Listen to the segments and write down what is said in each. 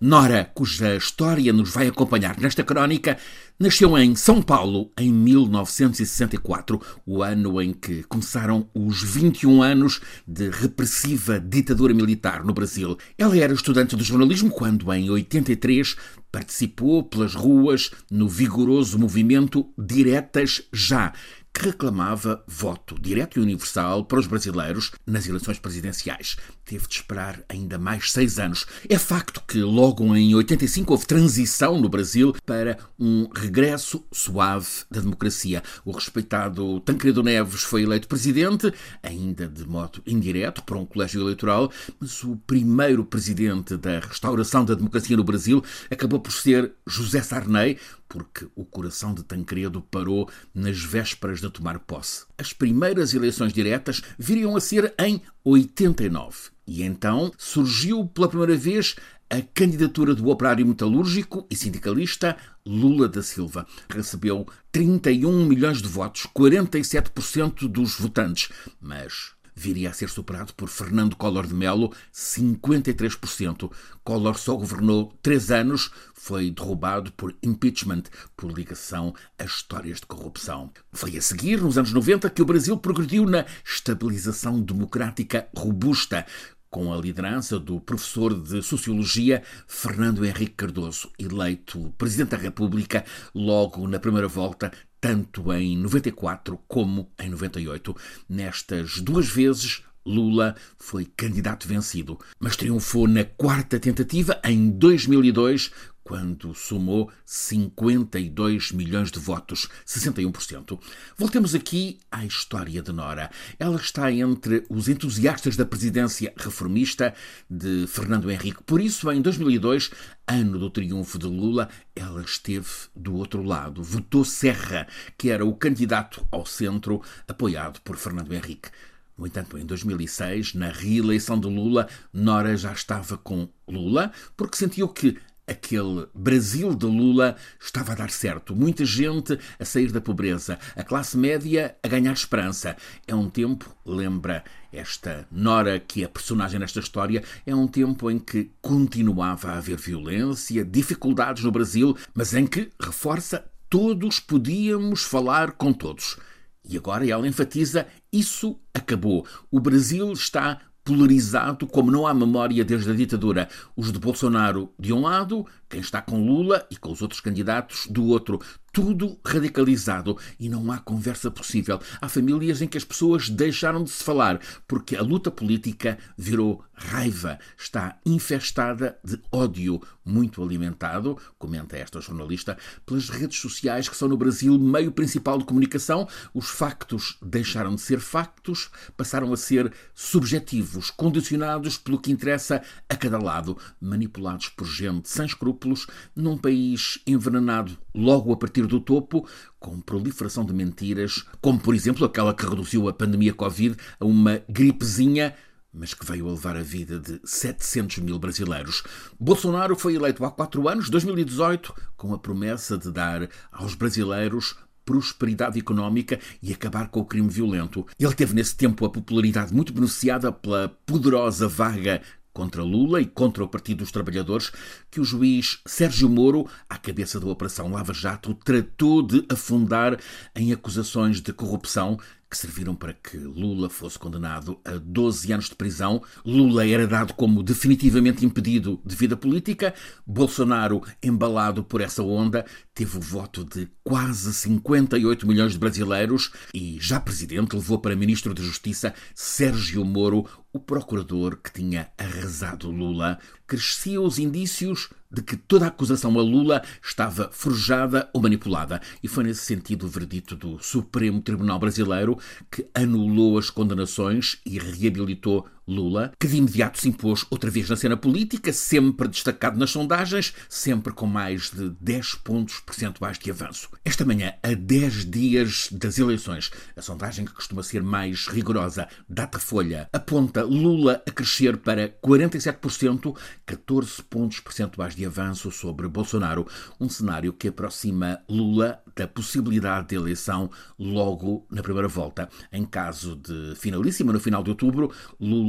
Nora, cuja história nos vai acompanhar nesta crónica, nasceu em São Paulo em 1964, o ano em que começaram os 21 anos de repressiva ditadura militar no Brasil. Ela era estudante de jornalismo quando, em 83, participou pelas ruas no vigoroso movimento Diretas Já, que reclamava voto direto e universal para os brasileiros nas eleições presidenciais. Teve de esperar ainda mais seis anos. É facto que logo em 85 houve transição no Brasil para um regresso suave da democracia. O respeitado Tancredo Neves foi eleito presidente, ainda de modo indireto, por um colégio eleitoral, mas o primeiro presidente da restauração da democracia no Brasil acabou por ser José Sarney, porque o coração de Tancredo parou nas vésperas de tomar posse. As primeiras eleições diretas viriam a ser em 89. E então surgiu pela primeira vez a candidatura do operário metalúrgico e sindicalista Lula da Silva. Recebeu 31 milhões de votos, 47% dos votantes, mas viria a ser superado por Fernando Collor de Mello, 53%. Collor só governou três anos, foi derrubado por impeachment, por ligação a histórias de corrupção. Foi a seguir, nos anos 90, que o Brasil progrediu na estabilização democrática robusta, com a liderança do professor de Sociologia Fernando Henrique Cardoso, eleito Presidente da República logo na primeira volta, tanto em 94 como em 98. Nestas duas vezes, Lula foi candidato vencido, mas triunfou na quarta tentativa em 2002 quando somou 52 milhões de votos, 61%. Voltemos aqui à história de Nora. Ela está entre os entusiastas da presidência reformista de Fernando Henrique. Por isso, em 2002, ano do triunfo de Lula, ela esteve do outro lado. Votou Serra, que era o candidato ao centro, apoiado por Fernando Henrique. No entanto, em 2006, na reeleição de Lula, Nora já estava com Lula, porque sentiu que aquele Brasil de Lula estava a dar certo. Muita gente a sair da pobreza, a classe média a ganhar esperança. É um tempo, lembra esta Nora, que é personagem nesta história, é um tempo em que continuava a haver violência, dificuldades no Brasil, mas em que, reforça, todos podíamos falar com todos. E agora ela enfatiza: isso acabou. O Brasil está polarizado como não há memória desde a ditadura. Os de Bolsonaro de um lado, quem está com Lula e com os outros candidatos do outro tudo radicalizado e não há conversa possível. Há famílias em que as pessoas deixaram de se falar porque a luta política virou raiva, está infestada de ódio, muito alimentado, comenta esta jornalista, pelas redes sociais que são no Brasil meio principal de comunicação. Os factos deixaram de ser factos, passaram a ser subjetivos, condicionados pelo que interessa a cada lado, manipulados por gente sem escrúpulos, num país envenenado logo a partir do topo, com proliferação de mentiras, como por exemplo aquela que reduziu a pandemia Covid a uma gripezinha mas que veio a levar a vida de 700 mil brasileiros. Bolsonaro foi eleito há quatro anos, 2018, com a promessa de dar aos brasileiros prosperidade económica e acabar com o crime violento. Ele teve nesse tempo a popularidade muito beneficiada pela poderosa vaga contra Lula e contra o Partido dos Trabalhadores, que o juiz Sérgio Moro, à cabeça da Operação Lava Jato, tratou de afundar em acusações de corrupção que serviram para que Lula fosse condenado a 12 anos de prisão. Lula era dado como definitivamente impedido de vida política. Bolsonaro, embalado por essa onda, teve o voto de quase 58 milhões de brasileiros e, já presidente, levou para ministro da Justiça Sérgio Moro, o procurador que tinha arrasado Lula. Cresciam os indícios de que toda a acusação a Lula estava forjada ou manipulada. E foi nesse sentido o verdito do Supremo Tribunal Brasileiro que anulou as condenações e reabilitou Lula, que de imediato se impôs outra vez na cena política, sempre destacado nas sondagens, sempre com mais de 10 pontos percentuais de avanço. Esta manhã, a 10 dias das eleições, a sondagem que costuma ser mais rigorosa, Datafolha, aponta Lula a crescer para 47%, 14 pontos percentuais de avanço sobre Bolsonaro, um cenário que aproxima Lula da possibilidade de eleição logo na primeira volta. Em caso de finalíssima, no final de outubro,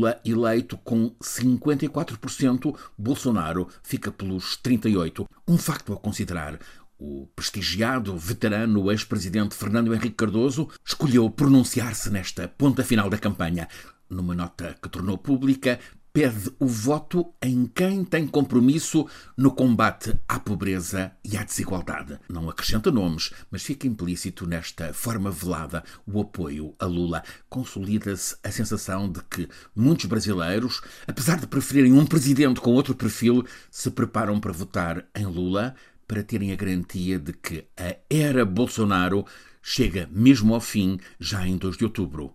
Lula eleito com 54%, Bolsonaro fica pelos 38%. Um facto a considerar. O prestigiado veterano ex-presidente Fernando Henrique Cardoso escolheu pronunciar-se nesta ponta final da campanha. Numa nota que tornou pública, pede o voto em quem tem compromisso no combate à pobreza e à desigualdade. Não acrescenta nomes, mas fica implícito nesta forma velada o apoio a Lula. Consolida-se a sensação de que muitos brasileiros, apesar de preferirem um presidente com outro perfil, se preparam para votar em Lula para terem a garantia de que a era Bolsonaro chega mesmo ao fim já em 2 de outubro.